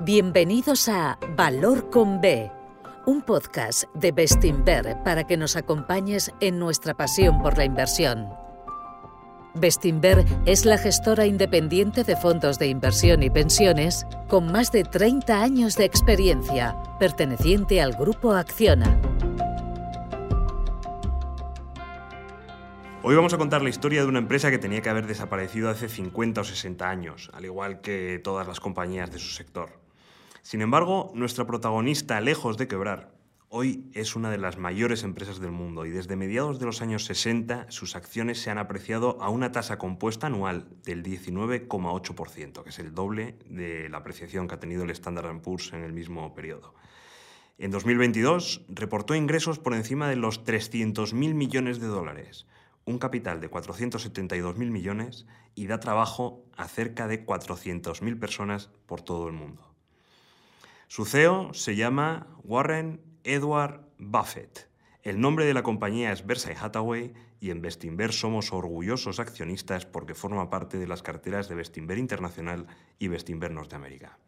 Bienvenidos a Valor con B, un podcast de Bestinver para que nos acompañes en nuestra pasión por la inversión. Bestinver es la gestora independiente de fondos de inversión y pensiones con más de 30 años de experiencia, perteneciente al grupo Acciona. Hoy vamos a contar la historia de una empresa que tenía que haber desaparecido hace 50 o 60 años, al igual que todas las compañías de su sector. Sin embargo, nuestra protagonista, lejos de quebrar, hoy es una de las mayores empresas del mundo y desde mediados de los años 60 sus acciones se han apreciado a una tasa compuesta anual del 19,8%, que es el doble de la apreciación que ha tenido el Standard Poor's en el mismo periodo. En 2022 reportó ingresos por encima de los 300.000 millones de dólares, un capital de 472.000 millones y da trabajo a cerca de 400.000 personas por todo el mundo. Su CEO se llama Warren Edward Buffett. El nombre de la compañía es Berkshire Hathaway y en Bestinver somos orgullosos accionistas porque forma parte de las carteras de Bestinver Internacional y Bestinver Norteamérica.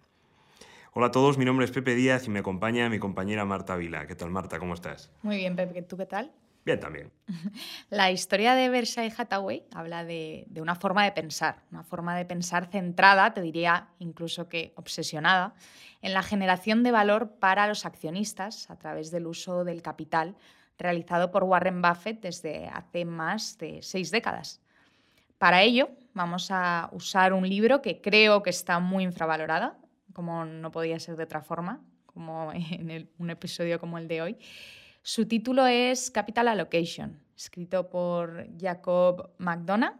Hola a todos, mi nombre es Pepe Díaz y me acompaña mi compañera Marta Vila. ¿Qué tal Marta? ¿Cómo estás? Muy bien, Pepe. ¿Tú qué tal? Bien, también. La historia de Berkshire Hathaway habla de, de, una forma de pensar, una forma de pensar centrada, te diría incluso que obsesionada, en la generación de valor para los accionistas a través del uso del capital realizado por Warren Buffett desde hace más de seis décadas. Para ello, vamos a usar un libro que creo que está muy infravalorado, como no podía ser de otra forma, como en un episodio como el de hoy, su título es Capital Allocation, escrito por Jacob McDonough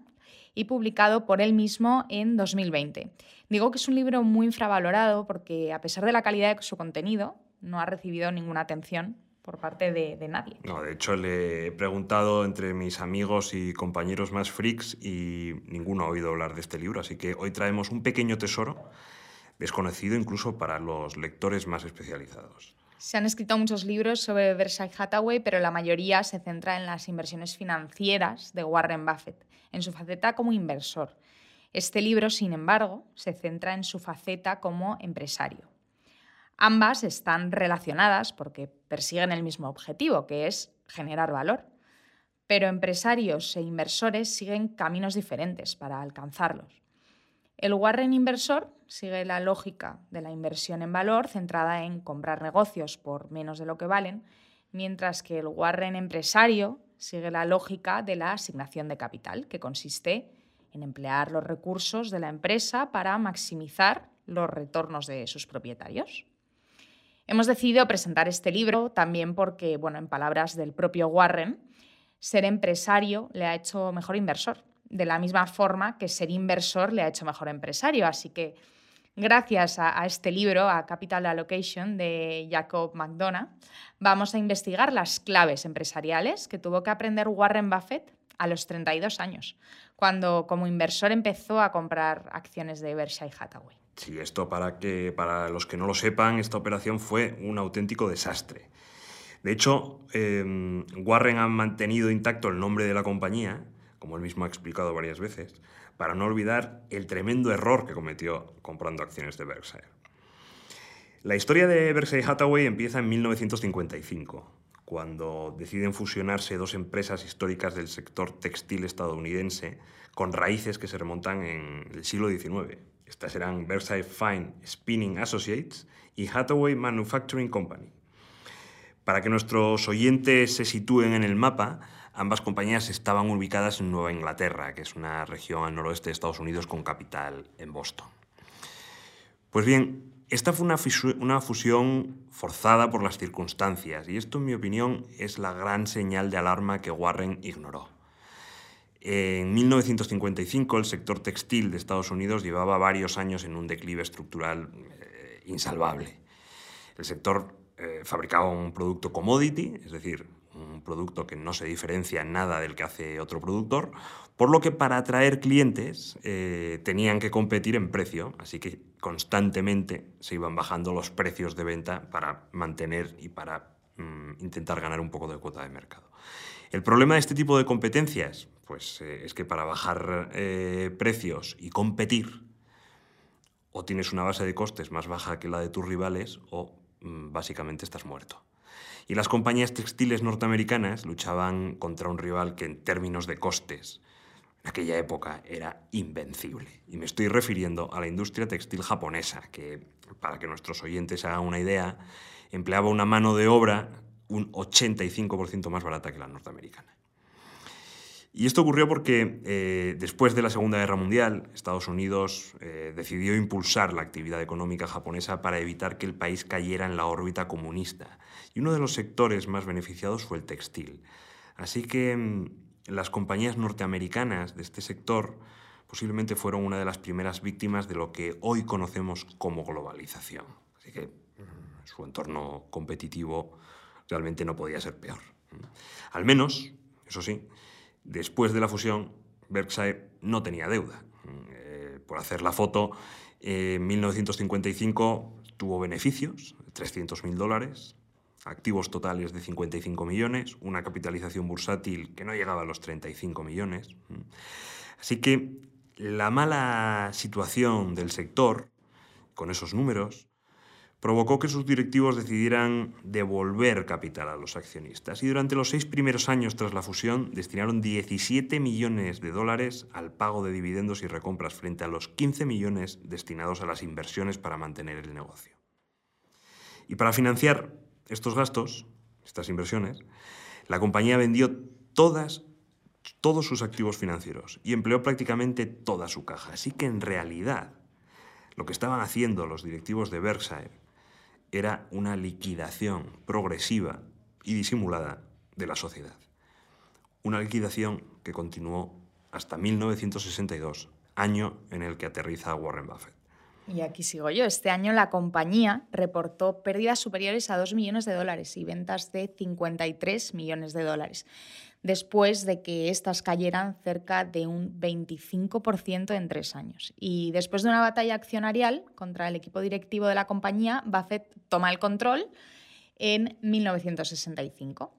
y publicado por él mismo en 2020. Digo que es un libro muy infravalorado porque, a pesar de la calidad de su contenido, no ha recibido ninguna atención por parte de, de, nadie. No, de hecho le he preguntado entre mis amigos y compañeros más freaks y ninguno ha oído hablar de este libro, así que hoy traemos un pequeño tesoro desconocido incluso para los lectores más especializados. Se han escrito muchos libros sobre Berkshire Hathaway, pero la mayoría se centra en las inversiones financieras de Warren Buffett, en su faceta como inversor. Este libro, sin embargo, se centra en su faceta como empresario. Ambas están relacionadas porque persiguen el mismo objetivo, que es generar valor. Pero empresarios e inversores siguen caminos diferentes para alcanzarlos. El Warren inversor sigue la lógica de la inversión en valor centrada en comprar negocios por menos de lo que valen, mientras que el Warren empresario sigue la lógica de la asignación de capital, que consiste en emplear los recursos de la empresa para maximizar los retornos de sus propietarios. Hemos decidido presentar este libro también porque, bueno, en palabras del propio Warren, ser empresario le ha hecho mejor inversor de la misma forma que ser inversor le ha hecho mejor empresario. Así que gracias a, este libro, a Capital Allocation de Jacob McDonough, vamos a investigar las claves empresariales que tuvo que aprender Warren Buffett a los 32 años, cuando como inversor empezó a comprar acciones de Berkshire Hathaway. Sí, esto para que para los que no lo sepan, esta operación fue un auténtico desastre. De hecho, eh, Warren ha mantenido intacto el nombre de la compañía como él mismo ha explicado varias veces, para no olvidar el tremendo error que cometió comprando acciones de Berkshire. La historia de Berkshire Hathaway empieza en 1955, cuando deciden fusionarse dos empresas históricas del sector textil estadounidense con raíces que se remontan en el siglo XIX. Estas eran Berkshire Fine Spinning Associates y Hathaway Manufacturing Company. Para que nuestros oyentes se sitúen en el mapa, Ambas compañías estaban ubicadas en Nueva Inglaterra, que es una región al noroeste de Estados Unidos con capital en Boston. Pues bien, esta fue una, fusión forzada por las circunstancias y esto, en mi opinión, es la gran señal de alarma que Warren ignoró. En 1955 el sector textil de Estados Unidos llevaba varios años en un declive estructural eh, insalvable. El sector eh, fabricaba un producto commodity, es decir, un producto que no se diferencia en nada del que hace otro productor, por lo que para atraer clientes eh, tenían que competir en precio, así que constantemente se iban bajando los precios de venta para mantener y para mm, intentar ganar un poco de cuota de mercado. El problema de este tipo de competencias pues, eh, es que para bajar eh, precios y competir, o tienes una base de costes más baja que la de tus rivales o mm, básicamente estás muerto. Y las compañías textiles norteamericanas luchaban contra un rival que en términos de costes en aquella época era invencible. Y me estoy refiriendo a la industria textil japonesa, que, para que nuestros oyentes hagan una idea, empleaba una mano de obra un 85% más barata que la norteamericana. Y esto ocurrió porque eh, después de la Segunda Guerra Mundial, Estados Unidos eh, decidió impulsar la actividad económica japonesa para evitar que el país cayera en la órbita comunista. Y uno de los sectores más beneficiados fue el textil. Así que mm, las compañías norteamericanas de este sector posiblemente fueron una de las primeras víctimas de lo que hoy conocemos como globalización. Así que mm, su entorno competitivo realmente no podía ser peor. Al menos, eso sí, Después de la fusión, Berkshire no tenía deuda. Eh, por hacer la foto, en 1955 tuvo beneficios, 300.000 dólares, activos totales de 55 millones, una capitalización bursátil que no llegaba a los 35 millones. Así que la mala situación del sector, con esos números, provocó que sus directivos decidieran devolver capital a los accionistas y durante los seis primeros años tras la fusión destinaron 17 millones de dólares al pago de dividendos y recompras frente a los 15 millones destinados a las inversiones para mantener el negocio. Y para financiar estos gastos, estas inversiones, la compañía vendió todas, todos sus activos financieros y empleó prácticamente toda su caja. Así que en realidad lo que estaban haciendo los directivos de Berkshire era una liquidación progresiva y disimulada de la sociedad. Una liquidación que continuó hasta 1962, año en el que aterriza Warren Buffett. Y aquí sigo yo. Este año la compañía reportó pérdidas superiores a 2 millones de dólares y ventas de 53 millones de dólares después de que éstas cayeran cerca de un 25% en tres años. Y después de una batalla accionarial contra el equipo directivo de la compañía, Buffett toma el control en 1965.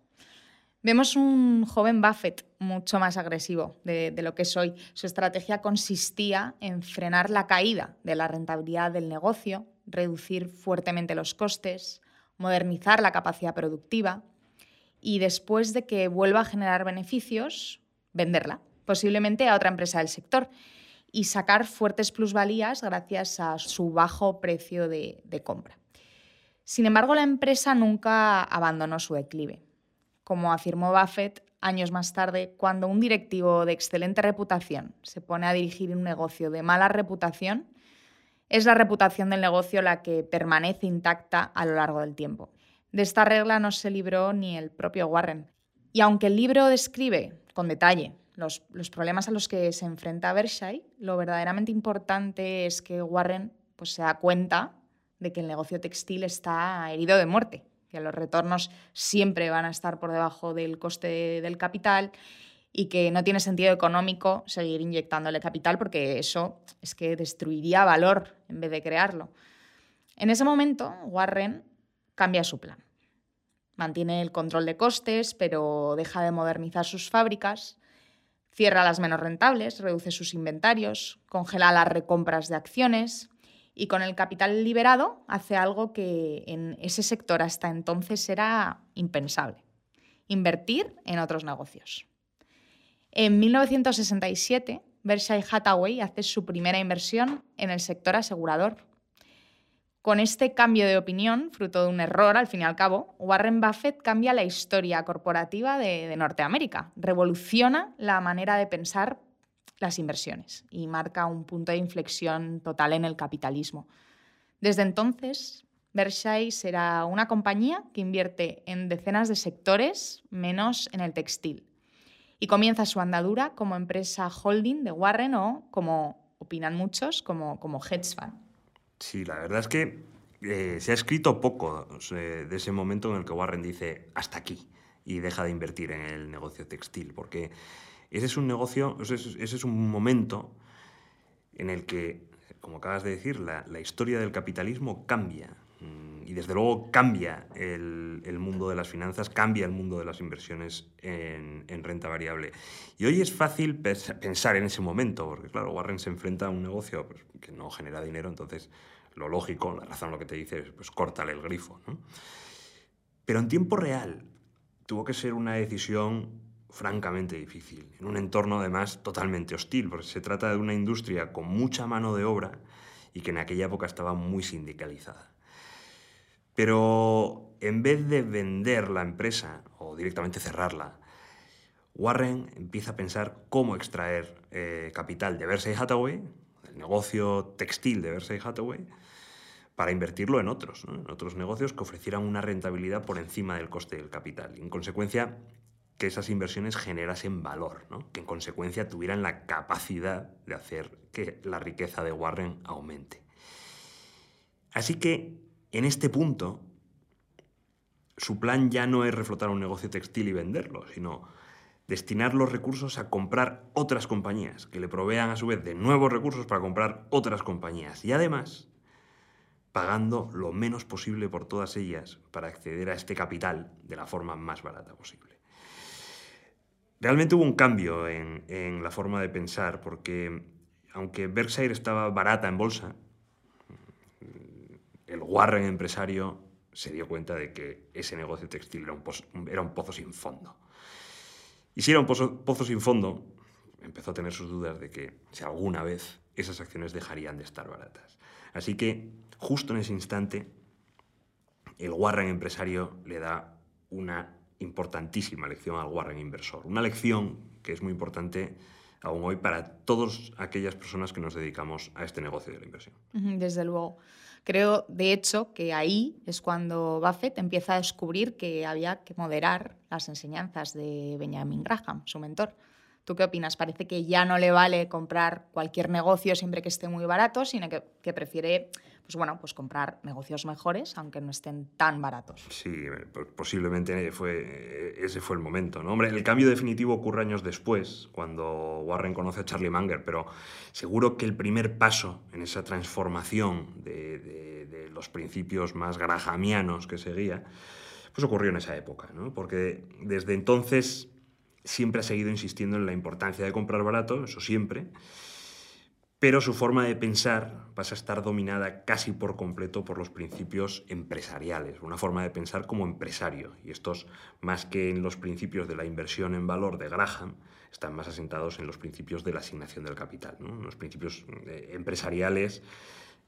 Vemos un joven Buffett mucho más agresivo de, de, lo que es hoy. Su estrategia consistía en frenar la caída de la rentabilidad del negocio, reducir fuertemente los costes, modernizar la capacidad productiva, y después de que vuelva a generar beneficios, venderla, posiblemente a otra empresa del sector, y sacar fuertes plusvalías gracias a su bajo precio de, compra. Sin embargo, la empresa nunca abandonó su declive. Como afirmó Buffett años más tarde, cuando un directivo de excelente reputación se pone a dirigir un negocio de mala reputación, es la reputación del negocio la que permanece intacta a lo largo del tiempo. De esta regla no se libró ni el propio Warren. Y aunque el libro describe con detalle los, problemas a los que se enfrenta Berkshire, lo verdaderamente importante es que Warren pues, se da cuenta de que el negocio textil está herido de muerte, que los retornos siempre van a estar por debajo del coste del capital y que no tiene sentido económico seguir inyectándole capital porque eso es que destruiría valor en vez de crearlo. En ese momento, Warren cambia su plan. Mantiene el control de costes, pero deja de modernizar sus fábricas, cierra las menos rentables, reduce sus inventarios, congela las recompras de acciones y con el capital liberado hace algo que en ese sector hasta entonces era impensable, invertir en otros negocios. En 1967, Berkshire Hathaway hace su primera inversión en el sector asegurador con este cambio de opinión, fruto de un error al fin y al cabo, Warren Buffett cambia la historia corporativa de, Norteamérica, revoluciona la manera de pensar las inversiones y marca un punto de inflexión total en el capitalismo. Desde entonces, Berkshire será una compañía que invierte en decenas de sectores, menos en el textil, y comienza su andadura como empresa holding de Warren o, como opinan muchos, como, como hedge fund. Sí, la verdad es que eh, se ha escrito poco de ese momento en el que Warren dice hasta aquí y deja de invertir en el negocio textil, porque ese es un negocio, ese es, un momento en el que, como acabas de decir, la, historia del capitalismo cambia. Y desde luego cambia el, mundo de las finanzas, cambia el mundo de las inversiones en, renta variable. Y hoy es fácil pensar en ese momento, porque claro, Warren se enfrenta a un negocio pues, que no genera dinero, entonces lo lógico, la razón lo que te dice es, pues córtale el grifo. Pero en tiempo real tuvo que ser una decisión francamente difícil, en un entorno además totalmente hostil, porque se trata de una industria con mucha mano de obra y que en aquella época estaba muy sindicalizada. Pero en vez de vender la empresa o directamente cerrarla, Warren empieza a pensar cómo extraer eh, capital de Versailles Hathaway, el negocio textil de Versailles Hathaway, para invertirlo en otros, en otros negocios que ofrecieran una rentabilidad por encima del coste del capital. Y en consecuencia, que esas inversiones generasen valor, que en consecuencia tuvieran la capacidad de hacer que la riqueza de Warren aumente. Así que, en este punto, su plan ya no es reflotar un negocio textil y venderlo, sino destinar los recursos a comprar otras compañías, que le provean a su vez de nuevos recursos para comprar otras compañías. Y además, pagando lo menos posible por todas ellas para acceder a este capital de la forma más barata posible. Realmente hubo un cambio en, la forma de pensar, porque aunque Berkshire estaba barata en bolsa, el Warren empresario se dio cuenta de que ese negocio textil era un, pozo, sin fondo. Y si era un pozo, pozo sin fondo, empezó a tener sus dudas de que si alguna vez esas acciones dejarían de estar baratas. Así que justo en ese instante, el Warren empresario le da una importantísima lección al Warren inversor. Una lección que es muy importante aún hoy para todas aquellas personas que nos dedicamos a este negocio de la inversión. Desde luego. Creo, de hecho, que ahí es cuando Buffett empieza a descubrir que había que moderar las enseñanzas de Benjamin Graham, su mentor. ¿Tú qué opinas? Parece que ya no le vale comprar cualquier negocio siempre que esté muy barato, sino que, prefiere pues bueno, pues comprar negocios mejores, aunque no estén tan baratos. Sí, posiblemente fue, ese fue el momento. ¿no? Hombre, el cambio definitivo ocurre años después, cuando Warren conoce a Charlie Munger, pero seguro que el primer paso en esa transformación de, los principios más grahamianos que seguía, pues ocurrió en esa época, ¿no? porque desde entonces siempre ha seguido insistiendo en la importancia de comprar barato, eso siempre, pero su forma de pensar pasa a estar dominada casi por completo por los principios empresariales, una forma de pensar como empresario. Y estos, más que en los principios de la inversión en valor de Graham, están más asentados en los principios de la asignación del capital, los principios eh, empresariales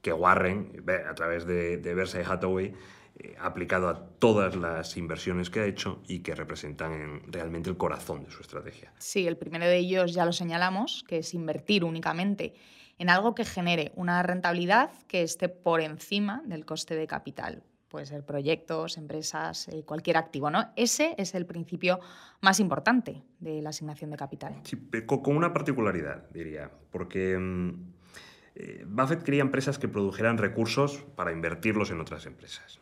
que Warren, a través de, de Versailles Hathaway, eh, aplicado a todas las inversiones que ha hecho y que representan realmente el corazón de su estrategia. Sí, el primero de ellos ya lo señalamos, que es invertir únicamente en algo que genere una rentabilidad que esté por encima del coste de capital. Puede ser proyectos, empresas, eh, cualquier activo, ¿no? Ese es el principio más importante de la asignación de capital. Sí, con una particularidad, diría, porque mm, eh, Buffett quería empresas que produjeran recursos para invertirlos en otras empresas.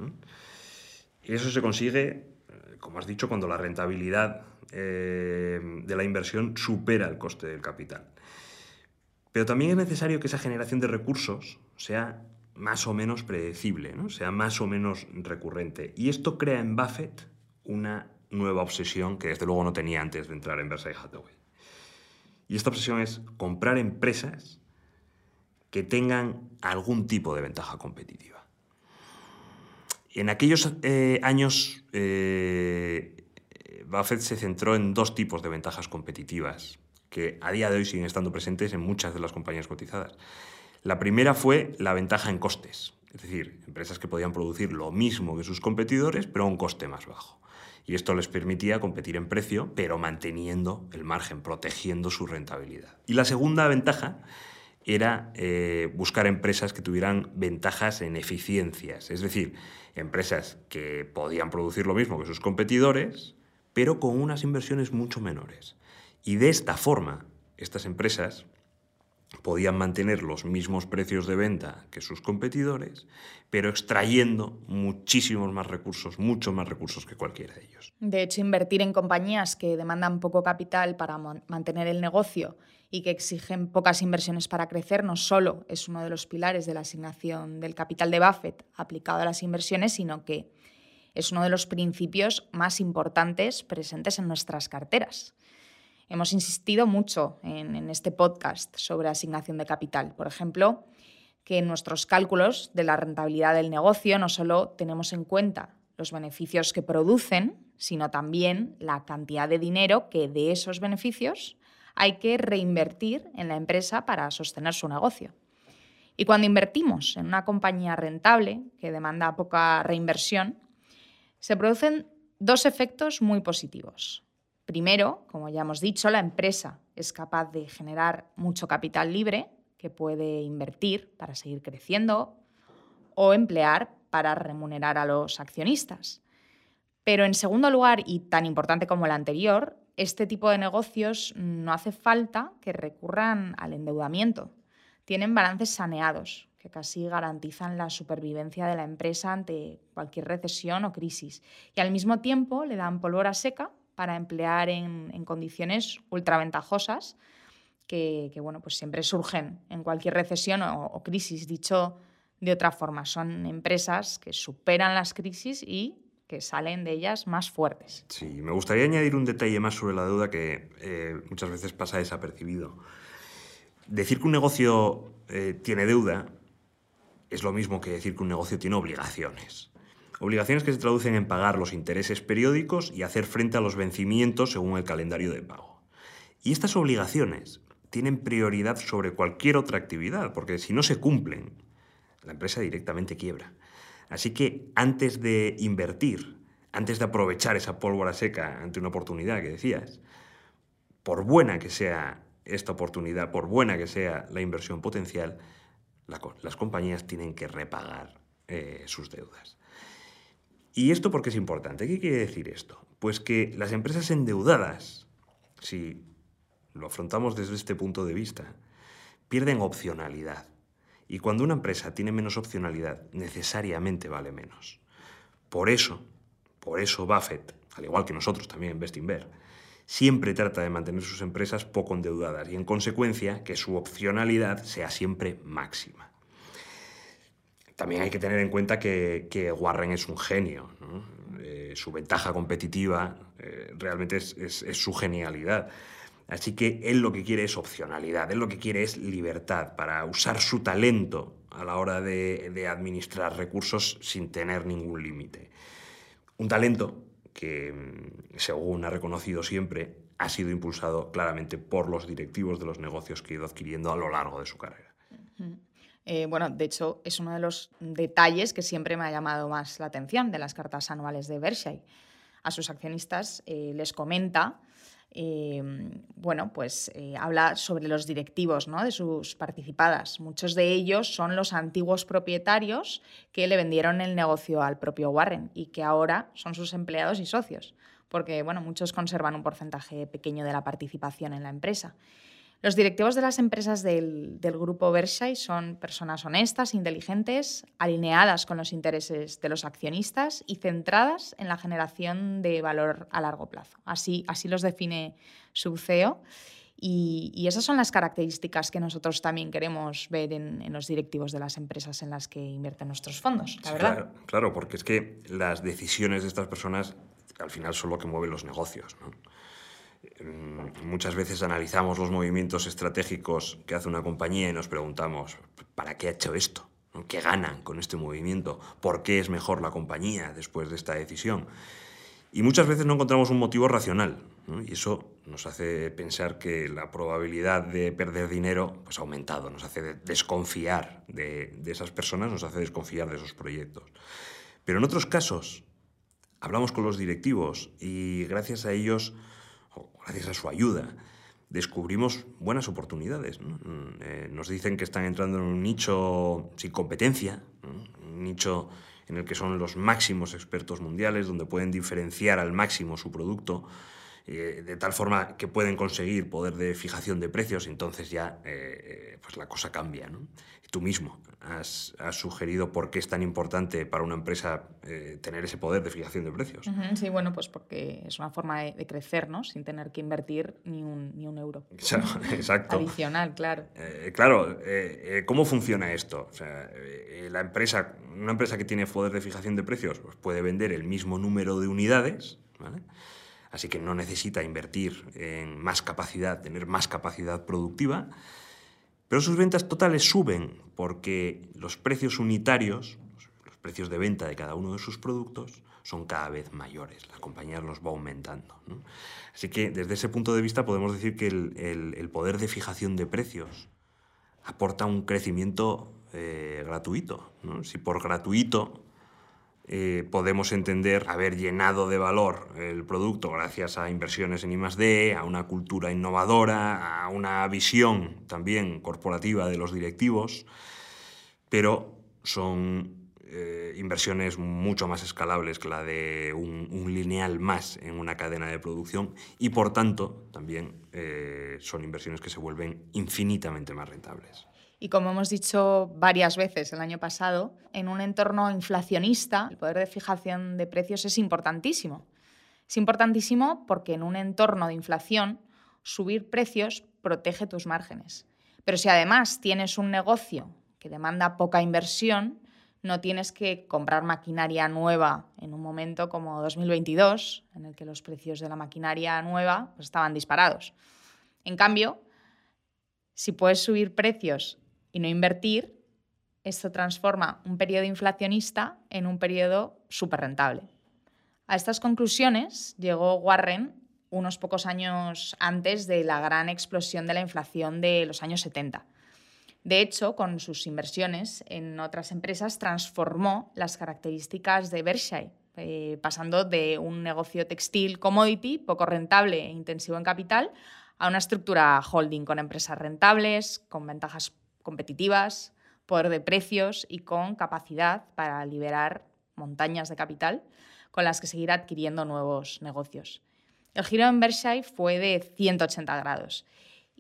Y eso se consigue, eh, como has dicho, cuando la rentabilidad eh, de la inversión supera el coste del capital. Pero también es necesario que esa generación de recursos sea más o menos predecible, sea más o menos recurrente. Y esto crea en Buffett una nueva obsesión que desde luego no tenía antes de entrar en Versailles Hathaway. Y esta obsesión es comprar empresas que tengan algún tipo de ventaja competitiva. En aquellos eh, años, eh, Buffett se centró en dos tipos de ventajas competitivas que a día de hoy siguen estando presentes en muchas de las compañías cotizadas. La primera fue la ventaja en costes, es decir, empresas que podían producir lo mismo que sus competidores, pero a un coste más bajo. Y esto les permitía competir en precio, pero manteniendo el margen, protegiendo su rentabilidad. Y la segunda ventaja era eh, buscar empresas que tuvieran ventajas en eficiencias, es decir, empresas que podían producir lo mismo que sus competidores, pero con unas inversiones mucho menores. Y de esta forma, estas empresas podían mantener los mismos precios de venta que sus competidores, pero extrayendo muchísimos más recursos, mucho más recursos que cualquiera de ellos. De hecho, invertir en compañías que demandan poco capital para mantener el negocio y que exigen pocas inversiones para crecer no solo es uno de los pilares de la asignación del capital de Buffett aplicado a las inversiones, sino que es uno de los principios más importantes presentes en nuestras carteras. Hemos insistido mucho en, este podcast sobre asignación de capital. Por ejemplo, que en nuestros cálculos de la rentabilidad del negocio no solo tenemos en cuenta los beneficios que producen, sino también la cantidad de dinero que de esos beneficios hay que reinvertir en la empresa para sostener su negocio. Y cuando invertimos en una compañía rentable que demanda poca reinversión, se producen dos efectos muy positivos. Primero, como ya hemos dicho, la empresa es capaz de generar mucho capital libre que puede invertir para seguir creciendo o emplear para remunerar a los accionistas. Pero en segundo lugar, y tan importante como el anterior, este tipo de negocios no hace falta que recurran al endeudamiento. Tienen balances saneados, que casi garantizan la supervivencia de la empresa ante cualquier recesión o crisis. Y al mismo tiempo le dan pólvora seca para emplear en, condiciones ultraventajosas que, que, bueno, pues siempre surgen en cualquier recesión o, crisis. Dicho de otra forma, son empresas que superan las crisis y que salen de ellas más fuertes. Sí, me gustaría añadir un detalle más sobre la deuda que eh, muchas veces pasa desapercibido. Decir que un negocio eh, tiene deuda es lo mismo que decir que un negocio tiene obligaciones. Obligaciones que se traducen en pagar los intereses periódicos y hacer frente a los vencimientos según el calendario de pago. Y estas obligaciones tienen prioridad sobre cualquier otra actividad, porque si no se cumplen, la empresa directamente quiebra. Así que antes de invertir, antes de aprovechar esa pólvora seca ante una oportunidad que decías, por buena que sea esta oportunidad, por buena que sea la inversión potencial, las compañías tienen que repagar eh, sus deudas. ¿Y esto por qué es importante? ¿Qué quiere decir esto? Pues que las empresas endeudadas, si lo afrontamos desde este punto de vista, pierden opcionalidad. Y cuando una empresa tiene menos opcionalidad, necesariamente vale menos. Por eso, por eso Buffett, al igual que nosotros también en Bestinver, siempre trata de mantener sus empresas poco endeudadas y en consecuencia que su opcionalidad sea siempre máxima. También hay que tener en cuenta que, Warren es un genio. Eh, su ventaja competitiva eh, realmente es, su genialidad. Así que él lo que quiere es opcionalidad, él lo que quiere es libertad para usar su talento a la hora de, administrar recursos sin tener ningún límite. Un talento que, mm, según ha reconocido siempre, ha sido impulsado claramente por los directivos de los negocios que ha ido adquiriendo a lo largo de su carrera. Eh, bueno, de hecho, es uno de los detalles que siempre me ha llamado más la atención de las cartas anuales de Berkshire. A sus accionistas eh, les comenta Em, bueno, pues eh, habla sobre los directivos ¿no? de sus participadas. Muchos de ellos son los antiguos propietarios que le vendieron el negocio al propio Warren y que ahora son sus empleados y socios, porque bueno, muchos conservan un porcentaje pequeño de la participación en la empresa. Los directivos de las empresas del, grupo Berkshire son personas honestas, inteligentes, alineadas con los intereses de los accionistas y centradas en la generación de valor a largo plazo. Así, así los define su CEO. Y, esas son las características que nosotros también queremos ver en, los directivos de las empresas en las que invierten nuestros fondos, la verdad. Claro, claro, porque es que las decisiones de estas personas al final son lo que mueve los negocios. ¿no? Mm, muchas veces analizamos los movimientos estratégicos que hace una compañía y nos preguntamos, ¿para qué ha hecho esto? ¿Qué ganan con este movimiento? ¿Por qué es mejor la compañía después de esta decisión? Y muchas veces no encontramos un motivo racional. Y eso nos hace pensar que la probabilidad de perder dinero pues, ha aumentado, nos hace desconfiar de, de esas personas, nos hace desconfiar de esos proyectos. Pero en otros casos, hablamos con los directivos y gracias a ellos gracias a su ayuda, descubrimos buenas oportunidades. Mm, eh, nos dicen que están entrando en un nicho sin competencia, un nicho en el que son los máximos expertos mundiales, donde pueden diferenciar al máximo su producto eh, de tal forma que pueden conseguir poder de fijación de precios, entonces ya pues la cosa cambia. ¿no? tú mismo has, sugerido por qué es tan importante para una empresa eh, tener ese poder de fijación de precios. Sí, bueno, pues porque es una forma de, crecer, ¿no? Sin tener que invertir ni un, ni un euro. Exacto. Adicional, claro. Eh, claro, eh, ¿cómo funciona esto? O sea, la empresa, una empresa que tiene poder de fijación de precios pues puede vender el mismo número de unidades, ¿vale? Así que no necesita invertir en más capacidad, tener más capacidad productiva pero sus ventas totales suben porque los precios unitarios, los precios de venta de cada uno de sus productos, son cada vez mayores. La compañía los va aumentando. Así que desde ese punto de vista podemos decir que el, poder de fijación de precios aporta un crecimiento eh, gratuito. Si por gratuito eh, podemos entender haber llenado de valor el producto gracias a inversiones en I+D, a una cultura innovadora, a una visión también corporativa de los directivos, pero son eh, inversiones mucho más escalables que la de un, lineal más en una cadena de producción y por tanto también eh, son inversiones que se vuelven infinitamente más rentables. Y como hemos dicho varias veces el año pasado, en un entorno inflacionista, el poder de fijación de precios es importantísimo. Es importantísimo porque en un entorno de inflación, subir precios protege tus márgenes. Pero si además tienes un negocio que demanda poca inversión, no tienes que comprar maquinaria nueva en un momento como 2022, en el que los precios de la maquinaria nueva pues, estaban disparados. En cambio, si puedes subir precios y no invertir, esto transforma un periodo inflacionista en un periodo súper rentable. A estas conclusiones llegó Warren unos pocos años antes de la gran explosión de la inflación de los años 70. De hecho, con sus inversiones en otras empresas transformó las características de Berkshire, eh, pasando de un negocio textil commodity poco rentable e intensivo en capital a una estructura holding con empresas rentables, con ventajas competitivas, poder de precios y con capacidad para liberar montañas de capital con las que seguir adquiriendo nuevos negocios. El giro en Berkshire fue de 180 grados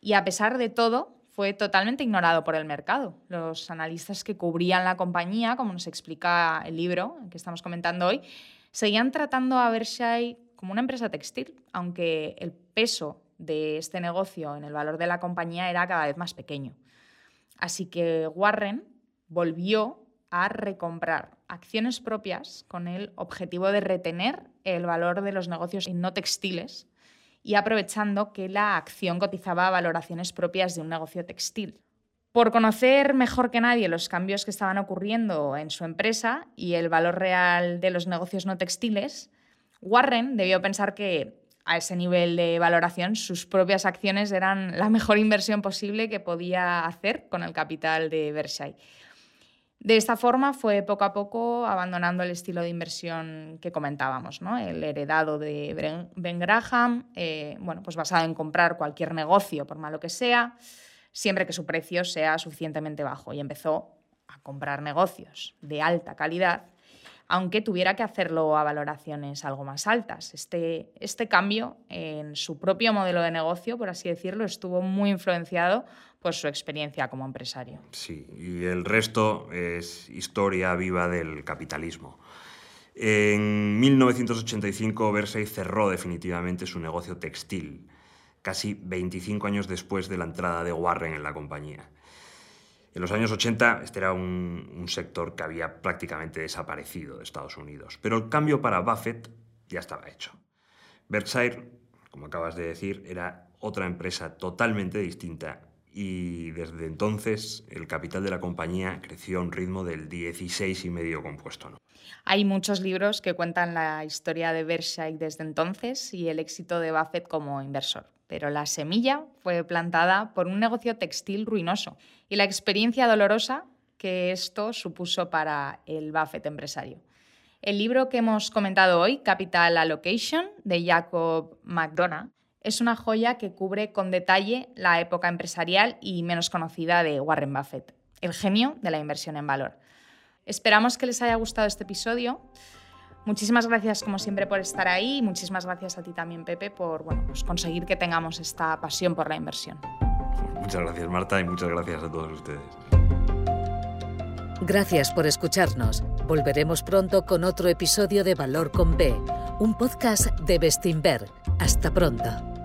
y a pesar de todo fue totalmente ignorado por el mercado. Los analistas que cubrían la compañía, como nos explica el libro que estamos comentando hoy, seguían tratando a Berkshire como una empresa textil, aunque el peso de este negocio en el valor de la compañía era cada vez más pequeño. Así que Warren volvió a recomprar acciones propias con el objetivo de retener el valor de los negocios no textiles y aprovechando que la acción cotizaba valoraciones propias de un negocio textil. Por conocer mejor que nadie los cambios que estaban ocurriendo en su empresa y el valor real de los negocios no textiles, Warren debió pensar que a ese nivel de valoración, sus propias acciones eran la mejor inversión posible que podía hacer con el capital de Versailles. De esta forma fue poco a poco abandonando el estilo de inversión que comentábamos, ¿no? el heredado de Ben Graham, eh, bueno, pues basado en comprar cualquier negocio, por malo que sea, siempre que su precio sea suficientemente bajo. Y empezó a comprar negocios de alta calidad aunque tuviera que hacerlo a valoraciones algo más altas. Este, este cambio en su propio modelo de negocio, por así decirlo, estuvo muy influenciado por su experiencia como empresario. Sí, y el resto es historia viva del capitalismo. En 1985 Versailles cerró definitivamente su negocio textil, casi 25 años después de la entrada de Warren en la compañía. En los años 80 este era un, sector que había prácticamente desaparecido de Estados Unidos, pero el cambio para Buffett ya estaba hecho. Berkshire, como acabas de decir, era otra empresa totalmente distinta y desde entonces el capital de la compañía creció a un ritmo del 16,5 compuesto. ¿no? Hay muchos libros que cuentan la historia de Berkshire desde entonces y el éxito de Buffett como inversor pero la semilla fue plantada por un negocio textil ruinoso y la experiencia dolorosa que esto supuso para el Buffett empresario. El libro que hemos comentado hoy, Capital Allocation, de Jacob McDonough, es una joya que cubre con detalle la época empresarial y menos conocida de Warren Buffett, el genio de la inversión en valor. Esperamos que les haya gustado este episodio. Muchísimas gracias, como siempre, por estar ahí y muchísimas gracias a ti también, Pepe, por bueno, pues conseguir que tengamos esta pasión por la inversión. Muchas gracias, Marta, y muchas gracias a todos ustedes. Gracias por escucharnos. Volveremos pronto con otro episodio de Valor con B, un podcast de Bestinver. Hasta pronto.